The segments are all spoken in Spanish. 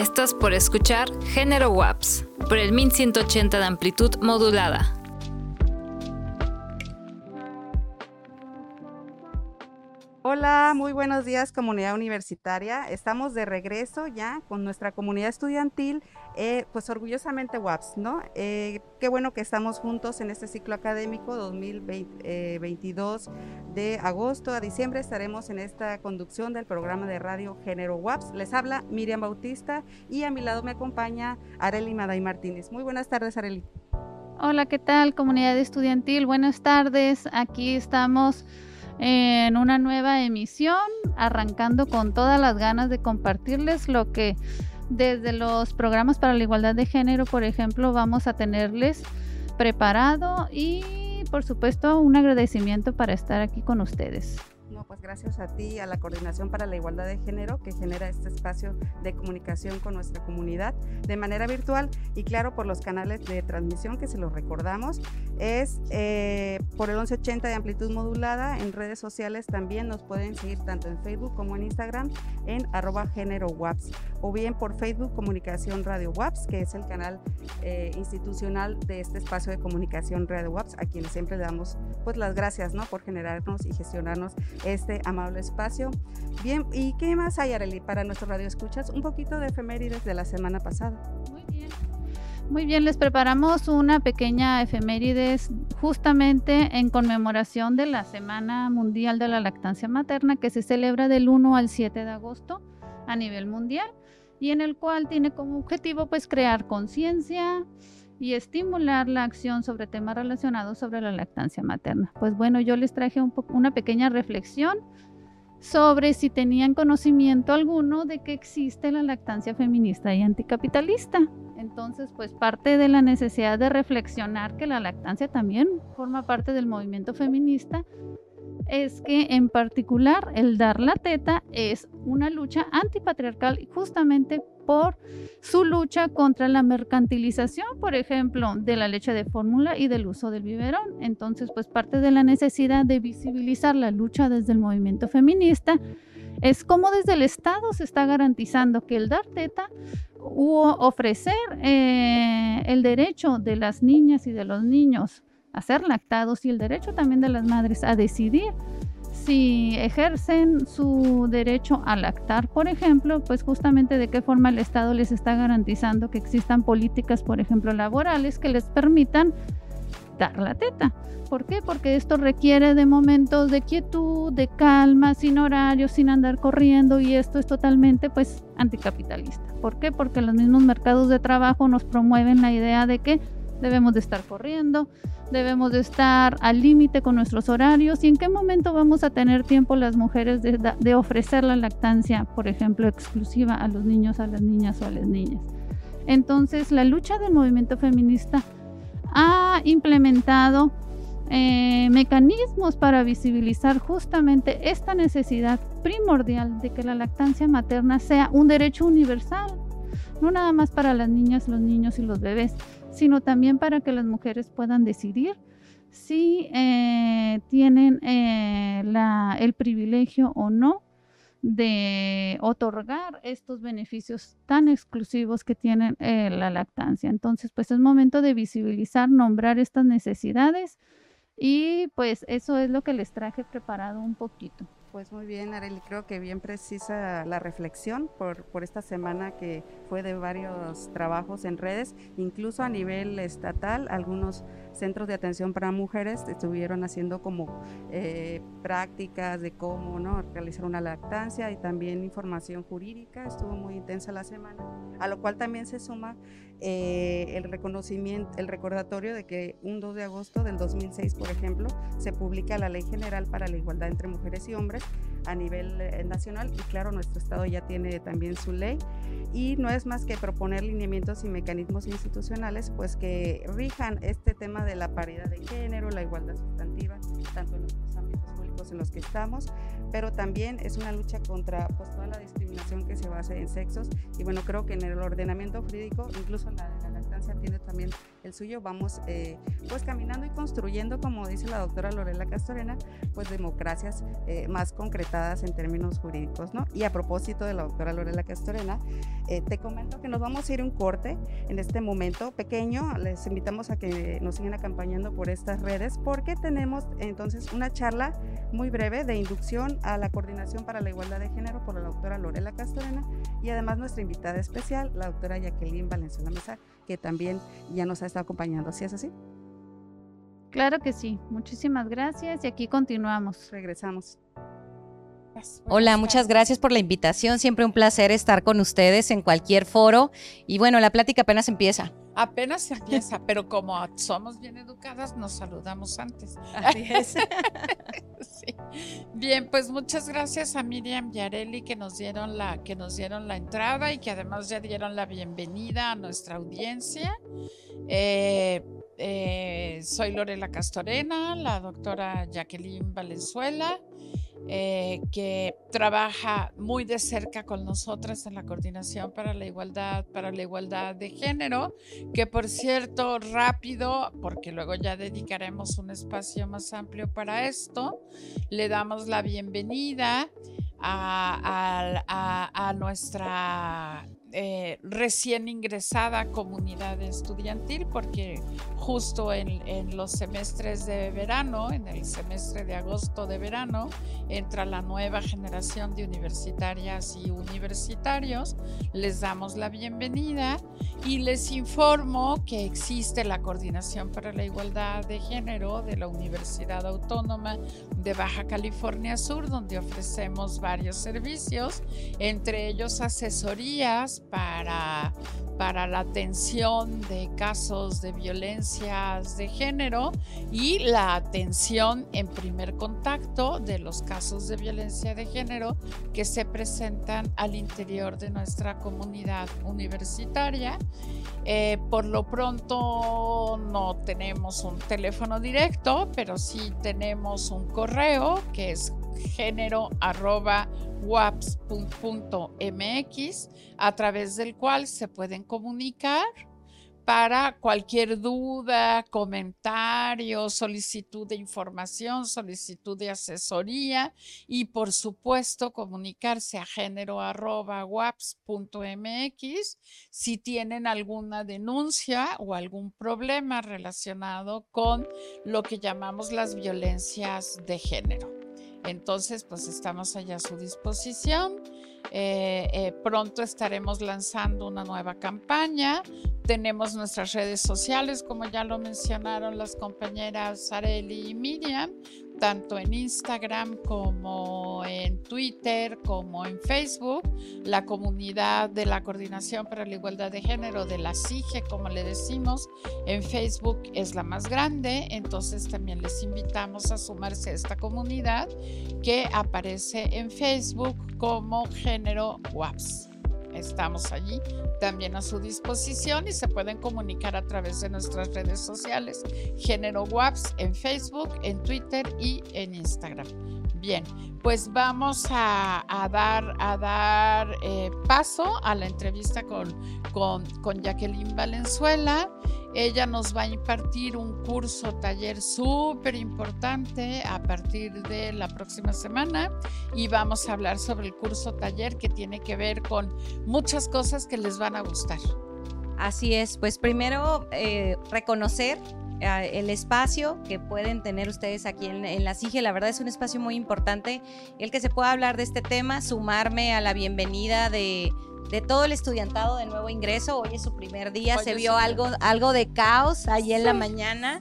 Estás por escuchar Género WAPS por el 1180 de amplitud modulada. Hola, muy buenos días comunidad universitaria. Estamos de regreso ya con nuestra comunidad estudiantil, eh, pues orgullosamente WAPS, ¿no? Eh, qué bueno que estamos juntos en este ciclo académico 2022 eh, de agosto a diciembre. Estaremos en esta conducción del programa de radio Género WAPS. Les habla Miriam Bautista y a mi lado me acompaña Areli Maday Martínez. Muy buenas tardes, Areli. Hola, ¿qué tal comunidad estudiantil? Buenas tardes. Aquí estamos en una nueva emisión, arrancando con todas las ganas de compartirles lo que desde los programas para la igualdad de género, por ejemplo, vamos a tenerles preparado y por supuesto un agradecimiento para estar aquí con ustedes pues gracias a ti, a la Coordinación para la Igualdad de Género que genera este espacio de comunicación con nuestra comunidad de manera virtual y claro por los canales de transmisión que se los recordamos. Es eh, por el 1180 de amplitud modulada, en redes sociales también nos pueden seguir tanto en Facebook como en Instagram en arroba género WAPS o bien por Facebook Comunicación Radio WAPS, que es el canal eh, institucional de este espacio de comunicación Radio WAPS, a quienes siempre le damos pues las gracias ¿no? por generarnos y gestionarnos este amable espacio. Bien, ¿y qué más hay, Arely, para nuestro radio escuchas? Un poquito de efemérides de la semana pasada. Muy bien. Muy bien, les preparamos una pequeña efemérides justamente en conmemoración de la Semana Mundial de la Lactancia Materna que se celebra del 1 al 7 de agosto a nivel mundial y en el cual tiene como objetivo pues crear conciencia, y estimular la acción sobre temas relacionados sobre la lactancia materna. Pues bueno, yo les traje un una pequeña reflexión sobre si tenían conocimiento alguno de que existe la lactancia feminista y anticapitalista. Entonces, pues parte de la necesidad de reflexionar que la lactancia también forma parte del movimiento feminista es que en particular el dar la teta es una lucha antipatriarcal justamente por su lucha contra la mercantilización, por ejemplo, de la leche de fórmula y del uso del biberón. Entonces, pues parte de la necesidad de visibilizar la lucha desde el movimiento feminista es como desde el Estado se está garantizando que el dar teta u ofrecer eh, el derecho de las niñas y de los niños a ser lactados y el derecho también de las madres a decidir si ejercen su derecho a lactar, por ejemplo, pues justamente de qué forma el Estado les está garantizando que existan políticas, por ejemplo, laborales que les permitan dar la teta. ¿Por qué? Porque esto requiere de momentos de quietud, de calma, sin horario, sin andar corriendo y esto es totalmente pues anticapitalista. ¿Por qué? Porque los mismos mercados de trabajo nos promueven la idea de que debemos de estar corriendo, debemos de estar al límite con nuestros horarios y en qué momento vamos a tener tiempo las mujeres de, ofrecer la lactancia, por ejemplo, exclusiva a los niños, a las niñas o a las niñas. Entonces, la lucha del movimiento feminista ha implementado eh, mecanismos para visibilizar justamente esta necesidad primordial de que la lactancia materna sea un derecho universal, no nada más para las niñas, los niños y los bebés, sino también para que las mujeres puedan decidir si eh, tienen eh, el privilegio o no de otorgar estos beneficios tan exclusivos que tiene eh, la lactancia. Entonces, pues es momento de visibilizar, nombrar estas necesidades y pues eso es lo que les traje preparado un poquito. Pues muy bien, Arely, creo que bien precisa la reflexión por, por esta semana que fue de varios trabajos en redes, incluso a nivel estatal, algunos centros de atención para mujeres estuvieron haciendo como eh, prácticas de cómo ¿no? realizar una lactancia y también información jurídica, estuvo muy intensa la semana, a lo cual también se suma eh, el reconocimiento, el recordatorio de que un 2 de agosto del 2006, por ejemplo, se publica la Ley General para la Igualdad entre Mujeres y Hombres a nivel eh, nacional. Y claro, nuestro Estado ya tiene también su ley. Y no es más que proponer lineamientos y mecanismos institucionales pues que rijan este tema de la paridad de género, la igualdad sustantiva, tanto en los ámbitos en los que estamos, pero también es una lucha contra pues, toda la discriminación que se basa en sexos. Y bueno, creo que en el ordenamiento jurídico, incluso la, la lactancia tiene también el suyo, vamos eh, pues caminando y construyendo, como dice la doctora Lorela Castorena, pues democracias eh, más concretadas en términos jurídicos, ¿no? Y a propósito de la doctora Lorela Castorena, eh, te comento que nos vamos a ir un corte en este momento pequeño. Les invitamos a que nos sigan acompañando por estas redes porque tenemos entonces una charla muy breve de inducción a la coordinación para la igualdad de género por la doctora Lorela Castorena y además nuestra invitada especial, la doctora Jacqueline Valenzuela Mesa, que también ya nos ha estado acompañando. ¿Así es así? Claro que sí. Muchísimas gracias y aquí continuamos. Regresamos. Hola, muchas gracias por la invitación. Siempre un placer estar con ustedes en cualquier foro. Y bueno, la plática apenas empieza. Apenas empieza, pero como somos bien educadas, nos saludamos antes. Así es. Bien, pues muchas gracias a Miriam y Areli que nos dieron la que nos dieron la entrada y que además ya dieron la bienvenida a nuestra audiencia. Eh, eh, soy Lorela Castorena, la doctora Jacqueline Valenzuela, eh, que trabaja muy de cerca con nosotras en la coordinación para la igualdad, para la igualdad de género, que por cierto, rápido, porque luego ya dedicaremos un espacio más amplio para esto, le damos la bienvenida a nuestra eh, recién ingresada comunidad estudiantil porque justo en, en, los semestres de verano, en el semestre de agosto de verano, entra la nueva generación de universitarias y universitarios. Les damos la bienvenida y les informo que existe la Coordinación para la Igualdad de Género de la Universidad Autónoma de Baja California Sur, donde ofrecemos varios servicios, entre ellos asesorías para, para la atención de casos de violencias de género y la atención en primer contacto de los casos de violencia de género que se presentan al interior de nuestra comunidad universitaria. Eh, por lo pronto no tenemos un teléfono directo, pero sí tenemos un correo que es género a través del cual se pueden comunicar para cualquier duda, comentario, solicitud de información, solicitud de asesoría y por supuesto comunicarse a género.waps.mx si tienen alguna denuncia o algún problema relacionado con lo que llamamos las violencias de género. Entonces, pues estamos allá a su disposición. Eh, eh, pronto estaremos lanzando una nueva campaña. Tenemos nuestras redes sociales, como ya lo mencionaron las compañeras Areli y Miriam, tanto en Instagram como en Twitter, como en Facebook. La comunidad de la Coordinación para la Igualdad de Género, de la CIGE, como le decimos, en Facebook es la más grande, entonces también les invitamos a sumarse a esta comunidad que aparece en Facebook como Género WAPS. Estamos allí también a su disposición y se pueden comunicar a través de nuestras redes sociales, Género WAPS en Facebook, en Twitter y en Instagram. Bien, pues vamos a, dar, a dar eh, paso a la entrevista con, con, con Jacqueline Valenzuela. Ella nos va a impartir un curso taller súper importante a partir de la próxima semana y vamos a hablar sobre el curso taller que tiene que ver con muchas cosas que les van a gustar. Así es, pues primero eh, reconocer eh, el espacio que pueden tener ustedes aquí en, en, la CIGE. La verdad es un espacio muy importante el que se pueda hablar de este tema, sumarme a la bienvenida de de todo el estudiantado de nuevo ingreso. Hoy es su primer día, se vio algo, algo de caos ahí en la mañana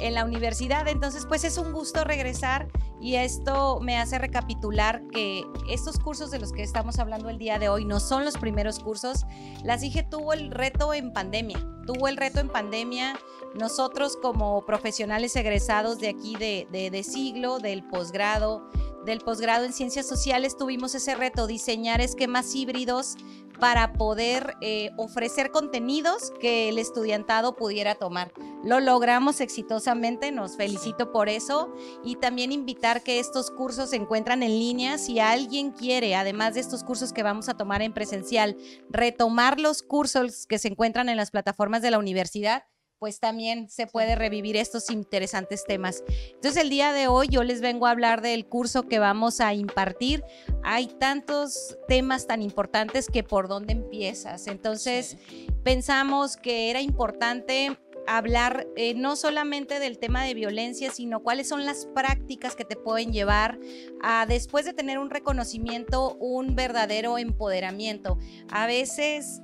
en la universidad. Entonces, pues es un gusto regresar y esto me hace recapitular que estos cursos de los que estamos hablando el día de hoy no son los primeros cursos. La CIGE tuvo el reto en pandemia, tuvo el reto en pandemia. Nosotros como profesionales egresados de aquí de, de, de siglo, del posgrado, del posgrado en ciencias sociales tuvimos ese reto, diseñar esquemas híbridos para poder eh, ofrecer contenidos que el estudiantado pudiera tomar. Lo logramos exitosamente, nos felicito por eso y también invitar que estos cursos se encuentran en línea. Si alguien quiere, además de estos cursos que vamos a tomar en presencial, retomar los cursos que se encuentran en las plataformas de la universidad, pues también se puede revivir estos interesantes temas. Entonces el día de hoy yo les vengo a hablar del curso que vamos a impartir. Hay tantos temas tan importantes que por dónde empiezas. Entonces pensamos que era importante hablar eh, no solamente del tema de violencia, sino cuáles son las prácticas que te pueden llevar a, después de tener un reconocimiento, un verdadero empoderamiento. A veces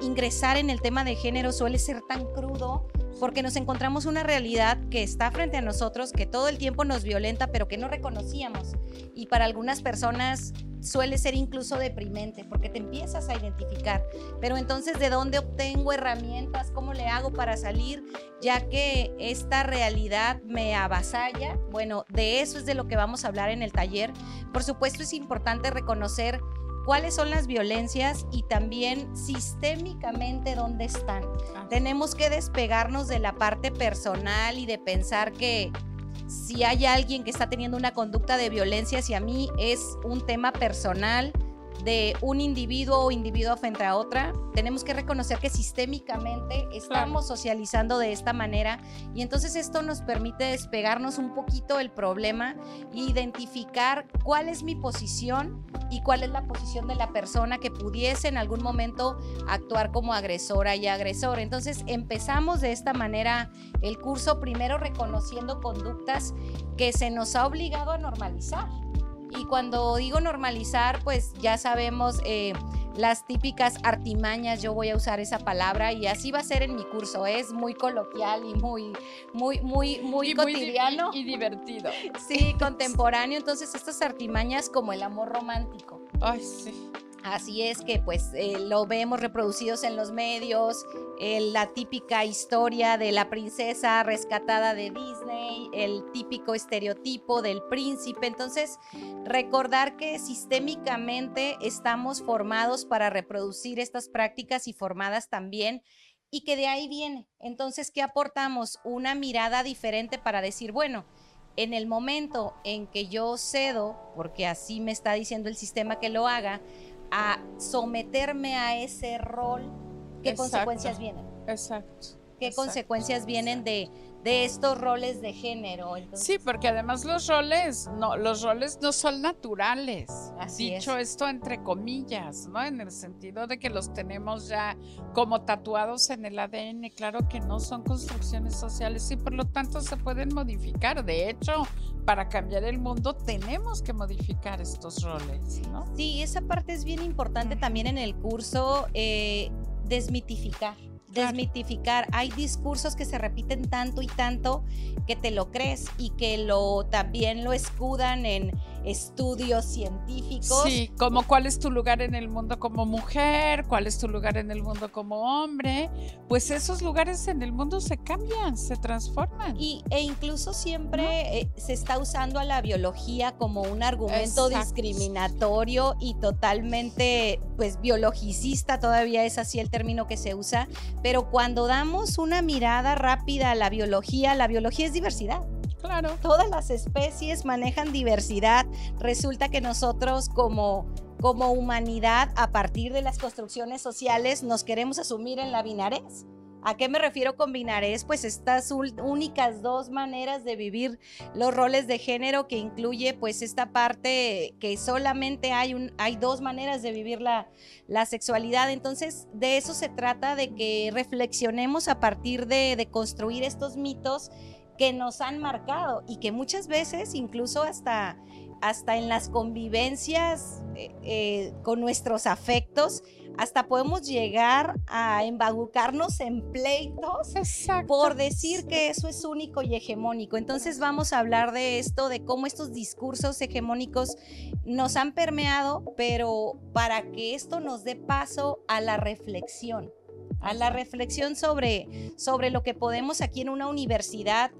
ingresar en el tema de género suele ser tan crudo porque nos encontramos una realidad que está frente a nosotros, que todo el tiempo nos violenta, pero que no reconocíamos. Y para algunas personas suele ser incluso deprimente, porque te empiezas a identificar. Pero entonces, ¿de dónde obtengo herramientas? ¿Cómo le hago para salir? Ya que esta realidad me avasalla. Bueno, de eso es de lo que vamos a hablar en el taller. Por supuesto, es importante reconocer cuáles son las violencias y también sistémicamente dónde están. Tenemos que despegarnos de la parte personal y de pensar que si hay alguien que está teniendo una conducta de violencia hacia mí es un tema personal de un individuo o individuo frente a otra, tenemos que reconocer que sistémicamente estamos socializando de esta manera y entonces esto nos permite despegarnos un poquito del problema e identificar cuál es mi posición y cuál es la posición de la persona que pudiese en algún momento actuar como agresora y agresor. Entonces empezamos de esta manera el curso primero reconociendo conductas que se nos ha obligado a normalizar y cuando digo normalizar, pues ya sabemos eh, las típicas artimañas, yo voy a usar esa palabra y así va a ser en mi curso. Es muy coloquial y muy, muy, muy, muy cotidiano. y, divertido. Sí, contemporáneo. Entonces, estas artimañas como el amor romántico. Ay, sí. Así es que pues eh, lo vemos reproducidos en los medios, la típica historia de la princesa rescatada de Disney, el típico estereotipo del príncipe. Entonces, recordar que sistémicamente estamos formados para reproducir estas prácticas y formadas también y que de ahí viene. Entonces, ¿qué aportamos? Una mirada diferente para decir, bueno, en el momento en que yo cedo, porque así me está diciendo el sistema que lo haga, a someterme a ese rol, ¿qué consecuencias vienen? Exacto. ¿Qué consecuencias vienen de, de estos roles de género. Sí, porque además los roles no, los roles no son naturales. Así dicho esto entre comillas, ¿no? En el sentido de que los tenemos ya como tatuados en el ADN. Claro que no son construcciones sociales y por lo tanto se pueden modificar. De hecho, para cambiar el mundo tenemos que modificar estos roles, ¿no? Sí, esa parte es bien importante también en el curso, eh, desmitificar desmitificar. Hay discursos que se repiten tanto y tanto que te lo crees y que lo también lo escudan en estudios científicos. Sí, como cuál es tu lugar en el mundo como mujer, cuál es tu lugar en el mundo como hombre, pues esos lugares en el mundo se cambian, se transforman. Y, e incluso siempre eh, se está usando a la biología como un argumento discriminatorio y totalmente, pues, biologicista, todavía es así el término que se usa, pero cuando damos una mirada rápida a la biología, la biología es diversidad. Claro. Todas las especies manejan diversidad. Resulta que nosotros como como humanidad, a partir de las construcciones sociales, nos queremos asumir en la binarés. ¿A qué me refiero con binarés? Pues estas únicas dos maneras de vivir los roles de género que incluye pues esta parte que solamente hay, un, hay dos maneras de vivir la, la sexualidad. Entonces de eso se trata, de que reflexionemos a partir de, de construir estos mitos que nos han marcado y que muchas veces incluso hasta, hasta en las convivencias eh, eh, con nuestros afectos, hasta podemos llegar a embagucarnos en pleitos por decir que eso es único y hegemónico. Entonces vamos a hablar de esto, de cómo estos discursos hegemónicos nos han permeado, pero para que esto nos dé paso a la reflexión a la reflexión sobre, sobre lo que podemos aquí en una universidad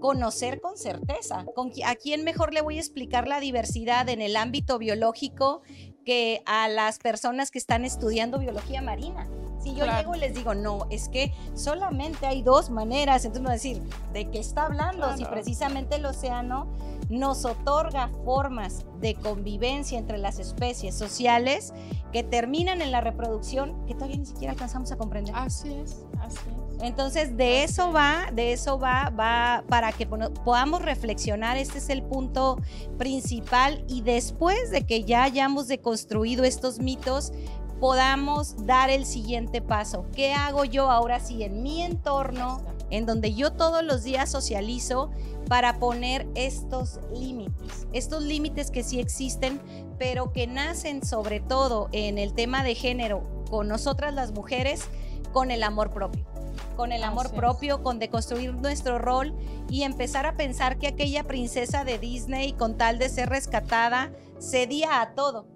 conocer con certeza. ¿Con, ¿A quién mejor le voy a explicar la diversidad en el ámbito biológico que a las personas que están estudiando biología marina? Si yo llego y les digo, no, es que solamente hay dos maneras, entonces me voy a decir, ¿de qué está hablando? Si precisamente el océano nos otorga formas de convivencia entre las especies sociales que terminan en la reproducción que todavía ni siquiera alcanzamos a comprender. Así es, así es. Entonces, de eso va, de eso va, va para que podamos reflexionar. Este es el punto principal. Y después de que ya hayamos deconstruido estos mitos, podamos dar el siguiente paso. ¿Qué hago yo ahora sí en mi entorno, en donde yo todos los días socializo para poner estos límites? Estos límites que sí existen, pero que nacen sobre todo en el tema de género con nosotras las mujeres, con el amor propio con el amor propio, con deconstruir nuestro rol y empezar a pensar que aquella princesa de Disney, con tal de ser rescatada, cedía a todo.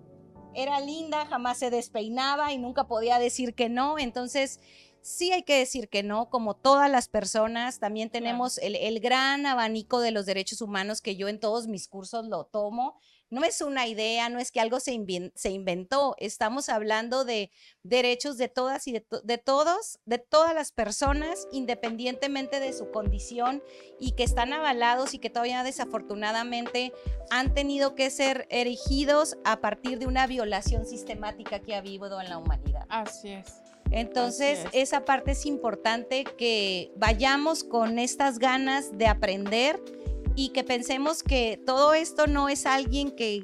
Era linda, jamás se despeinaba y nunca podía decir que no. Entonces, sí hay que decir que no, como todas las personas, también tenemos el, el, gran abanico de los derechos humanos que yo en todos mis cursos lo tomo no es una idea, no es que algo se, inventó, estamos hablando de derechos de todas y de, todos, de todas las personas, independientemente de su condición y que están avalados y que todavía desafortunadamente han tenido que ser erigidos a partir de una violación sistemática que ha habido en la humanidad. Así es. Entonces, esa parte es importante que vayamos con estas ganas de aprender y que pensemos que todo esto no es alguien que,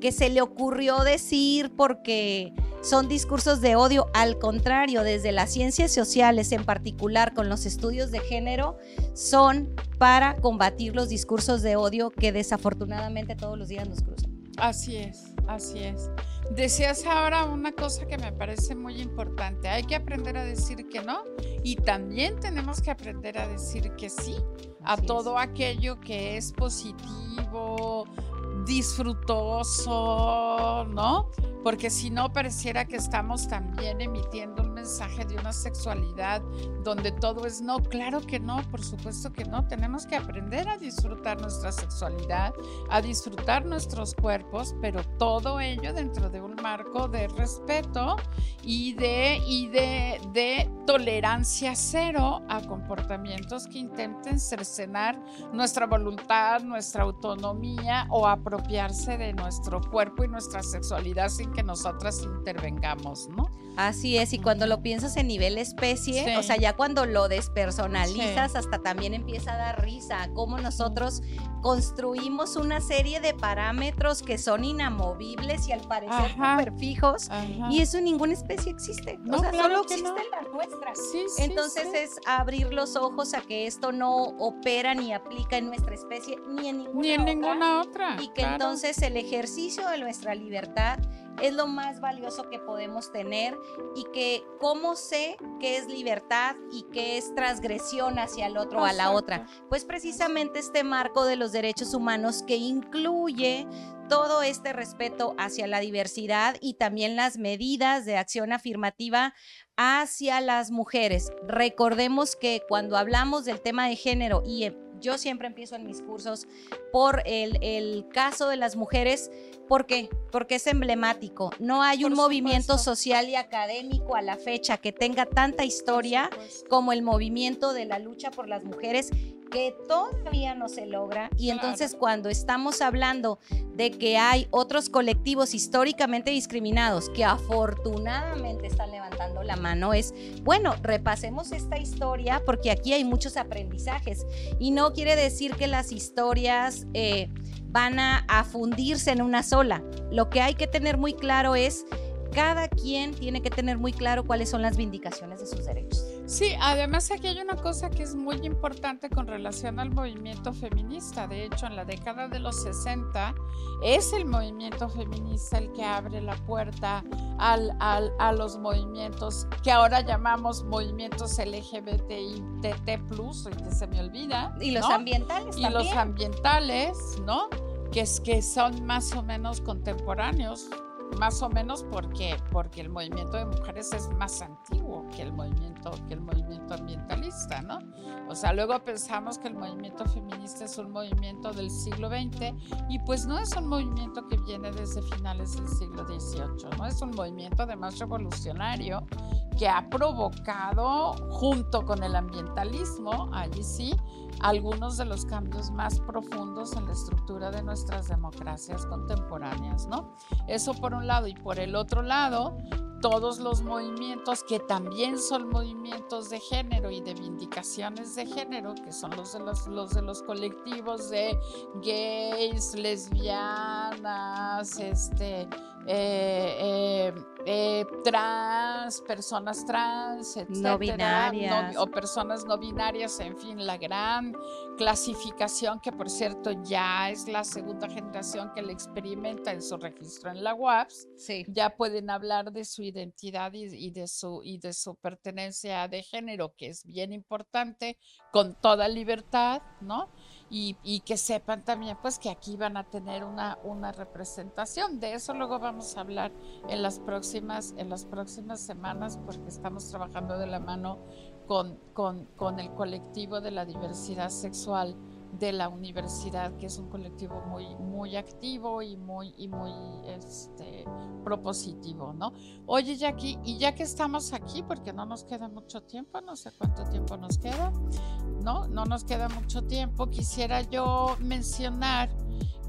que se le ocurrió decir porque son discursos de odio, al contrario, desde las ciencias sociales en particular con los estudios de género, son para combatir los discursos de odio que desafortunadamente todos los días nos cruzan. Así es, así es. Decías ahora una cosa que me parece muy importante. Hay que aprender a decir que no y también tenemos que aprender a decir que sí a todo aquello que es positivo, disfrutoso, ¿no? Porque si no pareciera que estamos también emitiendo mensaje de una sexualidad donde todo es no. Claro que no, por supuesto que no. Tenemos que aprender a disfrutar nuestra sexualidad, a disfrutar nuestros cuerpos, pero todo ello dentro de un marco de respeto y de, y de, de tolerancia cero a comportamientos que intenten cercenar nuestra voluntad, nuestra autonomía o apropiarse de nuestro cuerpo y nuestra sexualidad sin que nosotras intervengamos, ¿no? Así es, y cuando lo piensas en nivel especie, o sea, ya cuando lo despersonalizas, hasta también empieza a dar risa, cómo nosotros construimos una serie de parámetros que son inamovibles y al parecer súper fijos, y eso en ninguna especie existe. o sea, solo existe la nuestra. Entonces es abrir los ojos a que esto no opera ni aplica en nuestra especie ni en ninguna, ni en ninguna otra. Y que entonces el ejercicio de nuestra libertad es lo más valioso que podemos tener y que cómo sé qué es libertad y qué es transgresión hacia el otro o a la otra. Pues precisamente este marco de los derechos humanos que incluye todo este respeto hacia la diversidad y también las medidas de acción afirmativa hacia las mujeres. Recordemos que cuando hablamos del tema de género y yo siempre empiezo en mis cursos por el, caso de las mujeres. ¿Por qué? Porque es emblemático. No hay un movimiento social y académico a la fecha que tenga tanta historia como el movimiento de la lucha por las mujeres que todavía no se logra. Y entonces cuando estamos hablando de que hay otros colectivos históricamente discriminados que afortunadamente están levantando la mano, es, bueno, repasemos esta historia porque aquí hay muchos aprendizajes. Y no quiere decir que las historias... Eh, van a, a fundirse en una sola. Lo que hay que tener muy claro es cada quien tiene que tener muy claro cuáles son las vindicaciones de sus derechos. Sí, además aquí hay una cosa que es muy importante con relación al movimiento feminista. De hecho, en la década de los 60 es el movimiento feminista el que abre la puerta al, al, a los movimientos que ahora llamamos movimientos LGBTI, TT+, que se me olvida. Y los ambientales Y los ambientales, ¿no? Que, es, que son más o menos contemporáneos más o menos porque, porque el movimiento de mujeres es más antiguo que el movimiento, que el movimiento ambientalista, ¿no? O sea, luego pensamos que el movimiento feminista es un movimiento del siglo XX y pues no es un movimiento que viene desde finales del siglo XVIII, ¿no? Es un movimiento además revolucionario que ha provocado, junto con el ambientalismo, allí sí, algunos de los cambios más profundos en la estructura de nuestras democracias contemporáneas, ¿no? Eso por un lado y por el otro lado, todos los movimientos que también son movimientos de género y de vindicaciones de género, que son los de los, los de los colectivos de gays, lesbianas, este, eh, eh, trans, personas trans, etcétera, no binarias. o personas no binarias, en fin, la gran clasificación que por cierto ya es la segunda generación que le experimenta en su registro en la UAPS, Sí. ya pueden hablar de su identidad y, y de su y de su pertenencia de género, que es bien importante, con toda libertad, ¿no? Y, y que sepan también pues que aquí van a tener una, una representación. De eso luego vamos a hablar en las próximas, en las próximas semanas, porque estamos trabajando de la mano con, con, con el colectivo de la diversidad sexual de la universidad, que es un colectivo muy, muy activo y muy, y muy este, propositivo, ¿no? Oye, Jackie, y ya que estamos aquí, porque no nos queda mucho tiempo, no sé cuánto tiempo nos queda, ¿no? No nos queda mucho tiempo, quisiera yo mencionar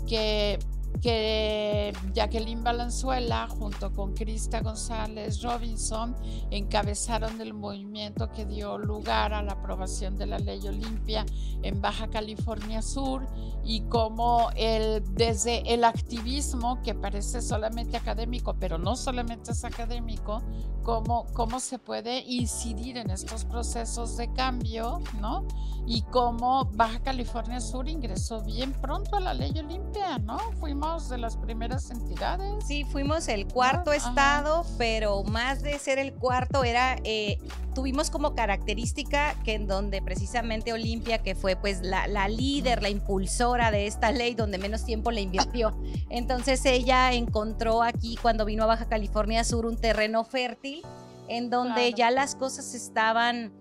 que que Jacqueline Valenzuela junto con Krista González Robinson encabezaron el movimiento que dio lugar a la aprobación de la ley Olimpia en Baja California Sur y como el, desde el activismo que parece solamente académico, pero no solamente es académico, cómo, cómo se puede incidir en estos procesos de cambio, ¿no? Y cómo Baja California Sur ingresó bien pronto a la ley Olimpia, ¿no? Fuimos de las primeras entidades. Sí, fuimos el cuarto Ajá. estado, pero más de ser el cuarto era, eh, tuvimos como característica que en donde precisamente Olimpia, que fue pues la, la líder, la impulsora de esta ley, donde menos tiempo le invirtió. Entonces ella encontró aquí cuando vino a Baja California Sur un terreno fértil en donde Claro. ya las cosas estaban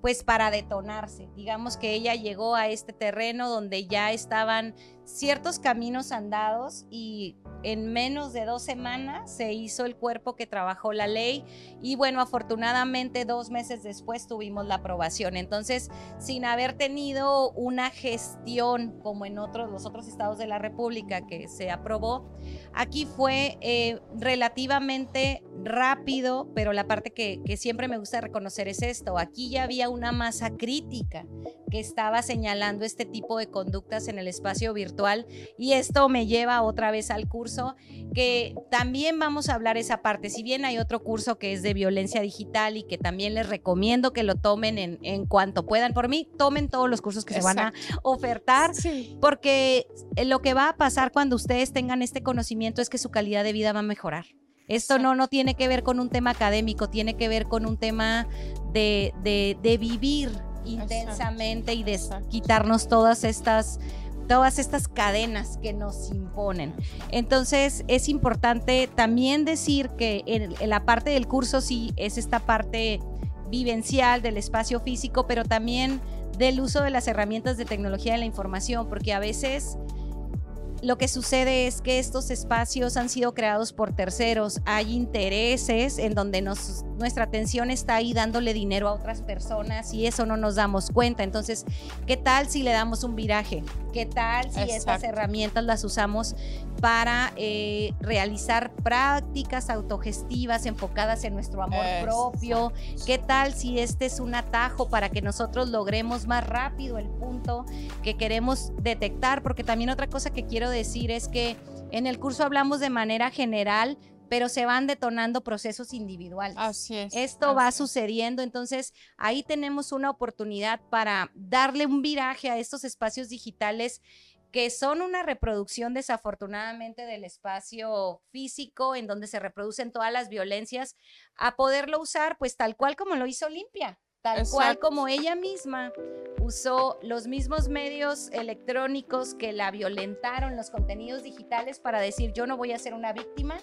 pues para detonarse. Digamos que ella llegó a este terreno donde ya estaban ciertos caminos andados y en menos de dos semanas se hizo el cuerpo que trabajó la ley y bueno, afortunadamente dos meses después tuvimos la aprobación. Entonces, sin haber tenido una gestión como en otros, los otros estados de la República que se aprobó, aquí fue eh, relativamente rápido, pero la parte que, que siempre me gusta reconocer es esto, aquí ya había una masa crítica que estaba señalando este tipo de conductas en el espacio virtual y esto me lleva otra vez al curso que también vamos a hablar esa parte, si bien hay otro curso que es de violencia digital y que también les recomiendo que lo tomen en, en cuanto puedan, por mí tomen todos los cursos que se van a ofertar Sí. porque eh, lo que va a pasar cuando ustedes tengan este conocimiento es que su calidad de vida va a mejorar. Esto no, no tiene que ver con un tema académico, tiene que ver con un tema de, de- de vivir intensamente y quitarnos todas estas todas estas cadenas que nos imponen. Entonces es importante también decir que en la parte del curso sí es esta parte vivencial del espacio físico, pero también del uso de las herramientas de tecnología de la información, porque a veces lo que sucede es que estos espacios han sido creados por terceros, hay intereses en donde nos, nuestra atención está ahí dándole dinero a otras personas y eso no nos damos cuenta. Entonces, ¿qué tal si le damos un viraje? ¿Qué tal si estas herramientas las usamos para eh, realizar prácticas autogestivas enfocadas en nuestro amor propio? ¿Qué tal si este es un atajo para que nosotros logremos más rápido el punto que queremos detectar? Porque también otra cosa que quiero decir es que en el curso hablamos de manera general, pero se van detonando procesos individuales. Así es. Esto va así sucediendo, entonces ahí tenemos una oportunidad para darle un viraje a estos espacios digitales que son una reproducción desafortunadamente del espacio físico en donde se reproducen todas las violencias, a poderlo usar pues tal cual como lo hizo Limpia, tal cual como ella misma usó los mismos medios electrónicos que la violentaron, los contenidos digitales para decir yo no voy a ser una víctima,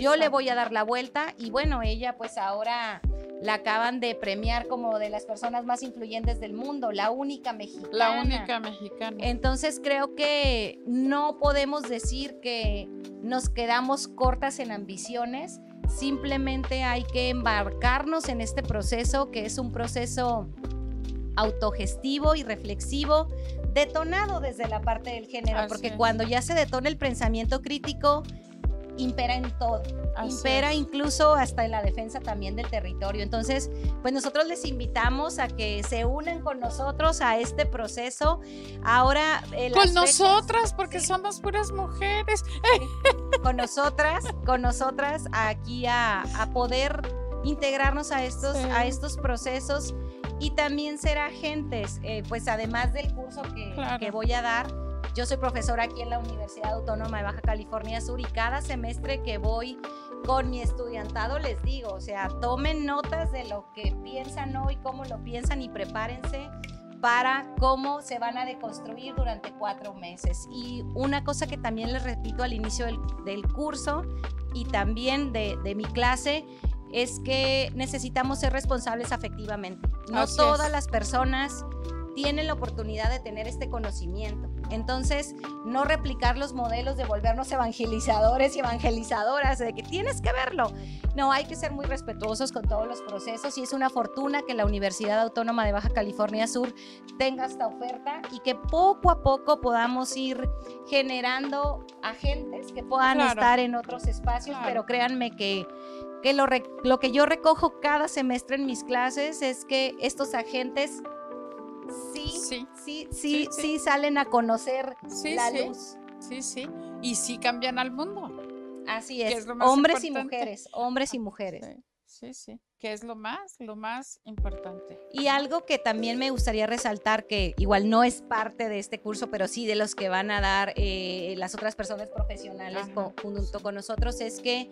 yo le voy a dar la vuelta y bueno, ella pues ahora la acaban de premiar como de las personas más influyentes del mundo, la única mexicana. La única mexicana. Entonces creo que no podemos decir que nos quedamos cortas en ambiciones, simplemente hay que embarcarnos en este proceso que es un proceso autogestivo y reflexivo, detonado desde la parte del género, Así porque es. cuando ya se detona el pensamiento crítico, impera en todo, impera incluso hasta en la defensa también del territorio. Entonces, pues nosotros les invitamos a que se unan con nosotros a este proceso. Ahora... Eh, con nosotras, porque somos puras mujeres. con nosotras, con nosotras aquí a, poder integrarnos a estos, a estos procesos y también ser agentes, eh, pues además del curso que, que voy a dar, yo soy profesora aquí en la Universidad Autónoma de Baja California Sur y cada semestre que voy con mi estudiantado les digo, o sea, tomen notas de lo que piensan hoy, cómo lo piensan y prepárense para cómo se van a deconstruir durante cuatro meses. Y una cosa que también les repito al inicio del, curso y también de, de mi clase es que necesitamos ser responsables afectivamente. No todas las personas tienen la oportunidad de tener este conocimiento. Entonces, no replicar los modelos de volvernos evangelizadores y evangelizadoras, de que tienes que verlo. No, hay que ser muy respetuosos con todos los procesos y es una fortuna que la Universidad Autónoma de Baja California Sur tenga esta oferta y que poco a poco podamos ir generando agentes que puedan estar en otros espacios, pero créanme que que lo, lo, que yo recojo cada semestre en mis clases es que estos agentes sí, sí, sí, sí, salen a conocer la luz. Sí, sí, y sí cambian al mundo. Así es, hombres y mujeres, hombres y mujeres. Sí, sí, que es lo más, lo más importante. Y algo que también me gustaría resaltar, que igual no es parte de este curso, pero sí de los que van a dar eh, las otras personas profesionales junto con nosotros, es que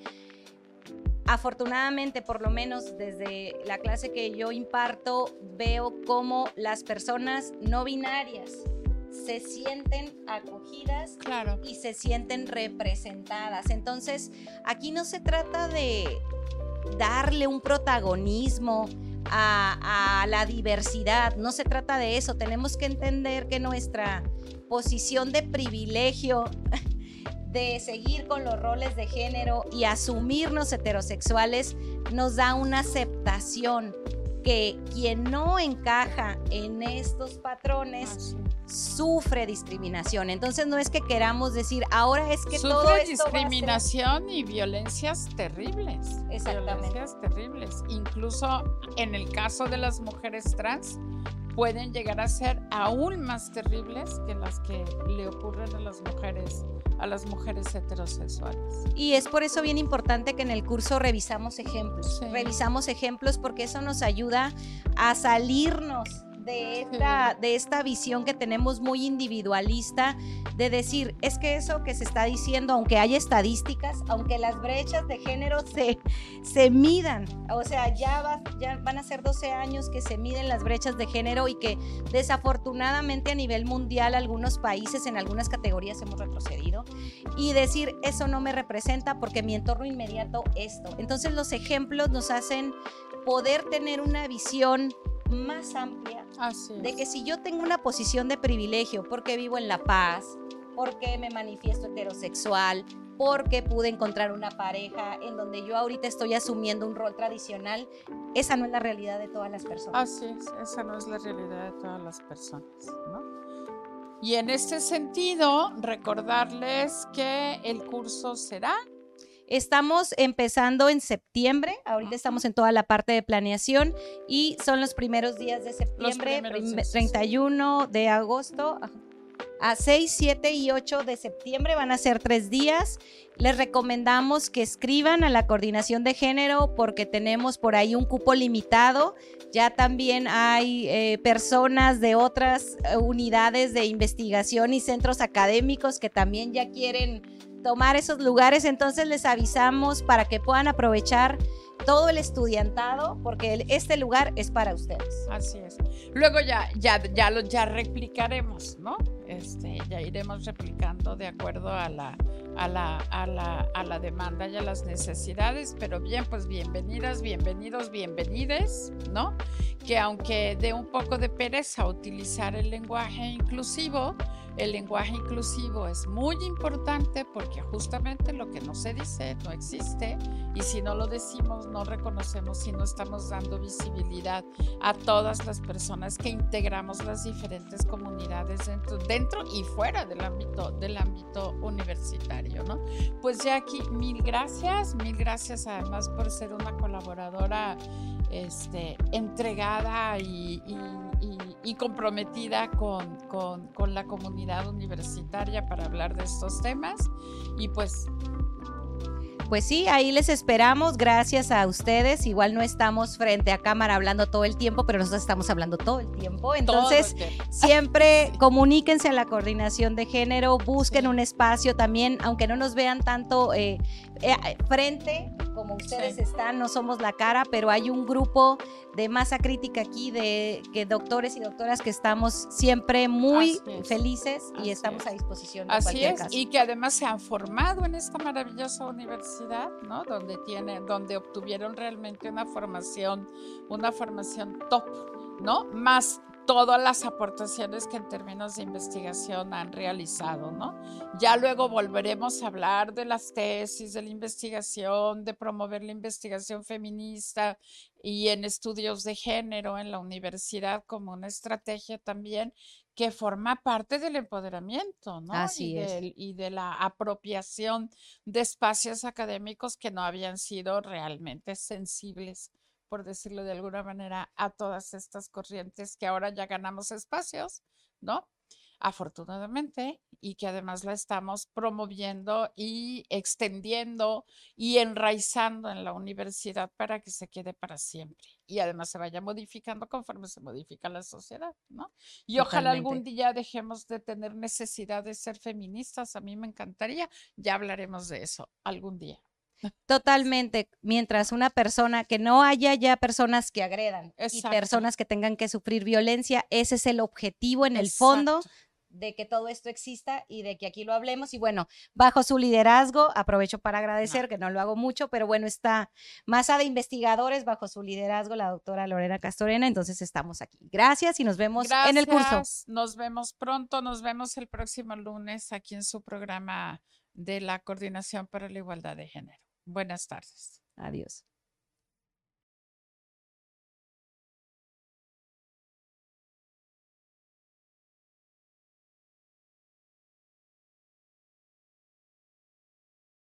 Afortunadamente, por lo menos desde la clase que yo imparto, veo cómo las personas no binarias se sienten acogidas y se sienten representadas. Entonces, aquí no se trata de darle un protagonismo a, a, la diversidad, no se trata de eso, tenemos que entender que nuestra posición de privilegio de seguir con los roles de género y asumirnos heterosexuales nos da una aceptación que quien no encaja en estos patrones sufre discriminación. Entonces no es que queramos decir, ahora es que todo esto discriminación y violencias terribles. Exactamente. Violencias terribles. Incluso en el caso de las mujeres trans, pueden llegar a ser aún más terribles que las que le ocurren a las mujeres a las mujeres heterosexuales. Y es por eso bien importante que en el curso revisamos ejemplos. Revisamos ejemplos porque eso nos ayuda a salirnos de esta, de esta visión que tenemos muy individualista de decir, es que eso que se está diciendo, aunque haya estadísticas, aunque las brechas de género se, se midan, o sea, ya, va, ya van a ser 12 años que se miden las brechas de género y que desafortunadamente a nivel mundial algunos países en algunas categorías hemos retrocedido, y decir, eso no me representa porque mi entorno inmediato esto. Entonces los ejemplos nos hacen poder tener una visión más amplia. De que si yo tengo una posición de privilegio porque vivo en la paz, porque me manifiesto heterosexual, porque pude encontrar una pareja en donde yo ahorita estoy asumiendo un rol tradicional, esa no es la realidad de todas las personas. Así es, esa no es la realidad de todas las personas, ¿no? Y en este sentido, recordarles que el curso será Estamos empezando en septiembre, ahorita estamos en toda la parte de planeación y son los primeros días de septiembre, 31 de agosto a 6, 7 y 8 de septiembre van a ser tres días. Les recomendamos que escriban a la coordinación de género porque tenemos por ahí un cupo limitado. Ya también hay eh, personas de otras eh, unidades de investigación y centros académicos que también ya quieren tomar esos lugares, entonces les avisamos para que puedan aprovechar todo el estudiantado, porque este lugar es para ustedes. Así es. Luego ya, ya, ya lo ya replicaremos, ¿no? Este, ya iremos replicando de acuerdo a la, a la, a la, a la demanda y a las necesidades, pero bien, pues bienvenidas, bienvenidos, bienvenides, ¿no? Que aunque dé un poco de pereza utilizar el lenguaje inclusivo, el lenguaje inclusivo es muy importante porque justamente lo que no se dice no existe y si no lo decimos no reconocemos y no estamos dando visibilidad a todas las personas que integramos las diferentes comunidades dentro, dentro y fuera del ámbito, del ámbito universitario, ¿no? Pues Jackie, mil gracias, mil gracias además por ser una colaboradora este, entregada y, comprometida con, con la comunidad universitaria para hablar de estos temas. Y pues pues sí, ahí les esperamos, gracias a ustedes. Igual no estamos frente a cámara hablando todo el tiempo, pero nosotros estamos hablando todo el tiempo. Entonces, siempre comuníquense a la coordinación de género, busquen un espacio también, aunque no nos vean tanto eh, eh, frente como ustedes están, no somos la cara, pero hay un grupo de masa crítica aquí de que doctores y doctoras que estamos siempre muy felices y estamos a disposición. De Así es, y que además se han formado en esta maravillosa universidad, ¿no? Donde tiene, donde obtuvieron realmente una formación, una formación top, ¿no? Más todas las aportaciones que en términos de investigación han realizado, ¿no? Ya luego volveremos a hablar de las tesis, de la investigación, de promover la investigación feminista y en estudios de género en la universidad como una estrategia también que forma parte del empoderamiento, ¿no? Así y, es. y de la apropiación de espacios académicos que no habían sido realmente sensibles por decirlo de alguna manera, a todas estas corrientes que ahora ya ganamos espacios, ¿no? Afortunadamente, y que además la estamos promoviendo y extendiendo y enraizando en la universidad para que se quede para siempre. Y además se vaya modificando conforme se modifica la sociedad, ¿no? Y ojalá algún día dejemos de tener necesidad de ser feministas. A mí me encantaría. Ya hablaremos de eso algún día. Totalmente, mientras una persona, que no haya ya personas que agredan y personas que tengan que sufrir violencia, ese es el objetivo en el fondo de que todo esto exista y de que aquí lo hablemos. Y bueno, bajo su liderazgo, aprovecho para agradecer, que no lo hago mucho, pero bueno, está masa de investigadores bajo su liderazgo, la doctora Lorena Castorena, entonces estamos aquí. Gracias y nos vemos en el curso. Nos vemos pronto, nos vemos el próximo lunes aquí en su programa de la Coordinación para la Igualdad de Género. Buenas tardes. Adiós.